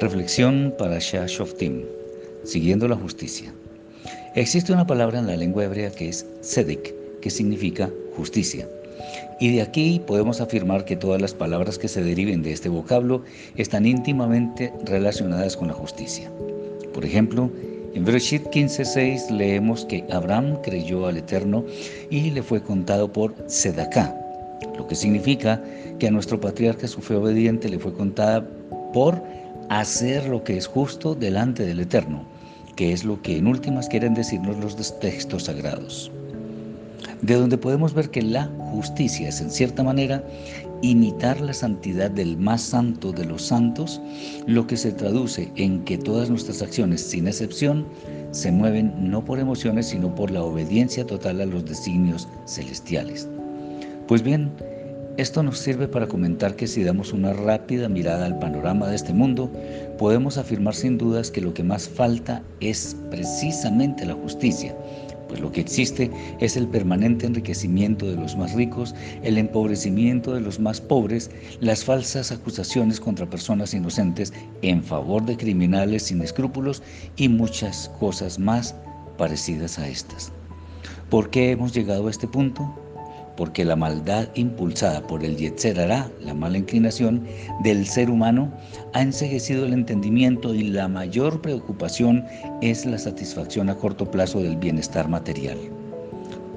Reflexión para Shoftim, siguiendo la justicia. Existe una palabra en la lengua hebrea que es tzedek, que significa justicia. Y de aquí podemos afirmar que todas las palabras que se deriven de este vocablo están íntimamente relacionadas con la justicia. Por ejemplo, en Bereshit 15:6 leemos que Abraham creyó al Eterno y le fue contado por Sedaká, lo que significa que a nuestro patriarca su fe obediente le fue contada por hacer lo que es justo delante del Eterno, que es lo que en últimas quieren decirnos los textos sagrados. De donde podemos ver que la justicia es en cierta manera imitar la santidad del más santo de los santos, lo que se traduce en que todas nuestras acciones, sin excepción, se mueven no por emociones, sino por la obediencia total a los designios celestiales. Pues bien, esto nos sirve para comentar que si damos una rápida mirada al panorama de este mundo, podemos afirmar sin dudas que lo que más falta es precisamente la justicia, pues lo que existe es el permanente enriquecimiento de los más ricos, el empobrecimiento de los más pobres, las falsas acusaciones contra personas inocentes en favor de criminales sin escrúpulos y muchas cosas más parecidas a estas. ¿Por qué hemos llegado a este punto? Porque la maldad impulsada por el Yetzer la mala inclinación del ser humano, ha enseguecido el entendimiento y la mayor preocupación es la satisfacción a corto plazo del bienestar material.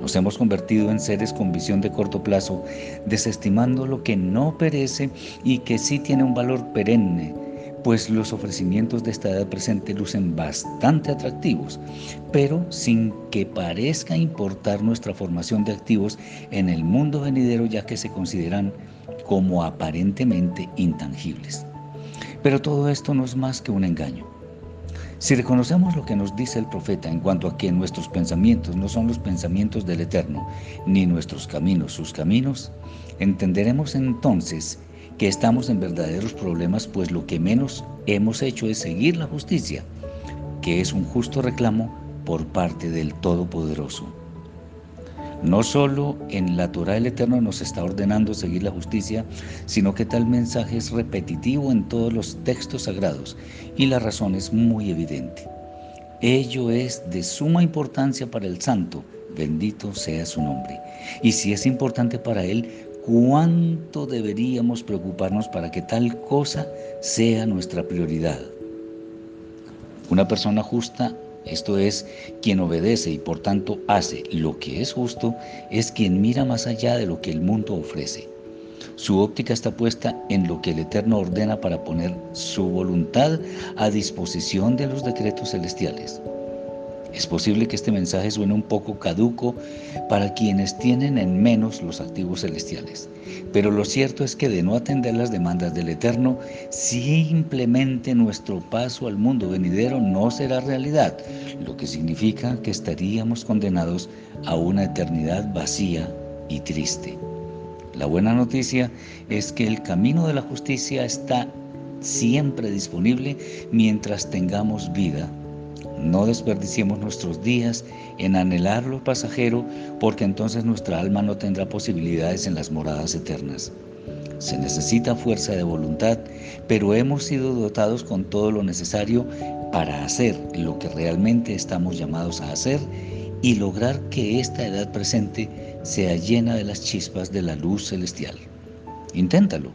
Nos hemos convertido en seres con visión de corto plazo, desestimando lo que no perece y que sí tiene un valor perenne, pues los ofrecimientos de esta edad presente lucen bastante atractivos, pero sin que parezca importar nuestra formación de activos en el mundo venidero ya que se consideran como aparentemente intangibles. Pero todo esto no es más que un engaño. Si reconocemos lo que nos dice el profeta en cuanto a que nuestros pensamientos no son los pensamientos del Eterno, ni nuestros caminos sus caminos, entenderemos entonces que estamos en verdaderos problemas, pues lo que menos hemos hecho es seguir la justicia, que es un justo reclamo por parte del Todopoderoso. No solo en la Torah el Eterno nos está ordenando seguir la justicia, sino que tal mensaje es repetitivo en todos los textos sagrados y la razón es muy evidente. Ello es de suma importancia para el santo, bendito sea su nombre. Y si es importante para él, ¿Cuánto deberíamos preocuparnos para que tal cosa sea nuestra prioridad? Una persona justa, esto es, quien obedece y por tanto hace lo que es justo, es quien mira más allá de lo que el mundo ofrece. Su óptica está puesta en lo que el Eterno ordena para poner su voluntad a disposición de los decretos celestiales. Es posible que este mensaje suene un poco caduco para quienes tienen en menos los activos celestiales, pero lo cierto es que de no atender las demandas del Eterno, simplemente nuestro paso al mundo venidero no será realidad, lo que significa que estaríamos condenados a una eternidad vacía y triste. La buena noticia es que el camino de la justicia está siempre disponible mientras tengamos vida no desperdiciemos nuestros días en anhelar lo pasajero, porque entonces nuestra alma no tendrá posibilidades en las moradas eternas. Se necesita fuerza de voluntad, pero hemos sido dotados con todo lo necesario para hacer lo que realmente estamos llamados a hacer y lograr que esta edad presente sea llena de las chispas de la luz celestial. Inténtalo.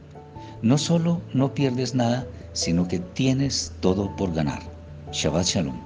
No solo no pierdes nada, sino que tienes todo por ganar. Shabbat Shalom.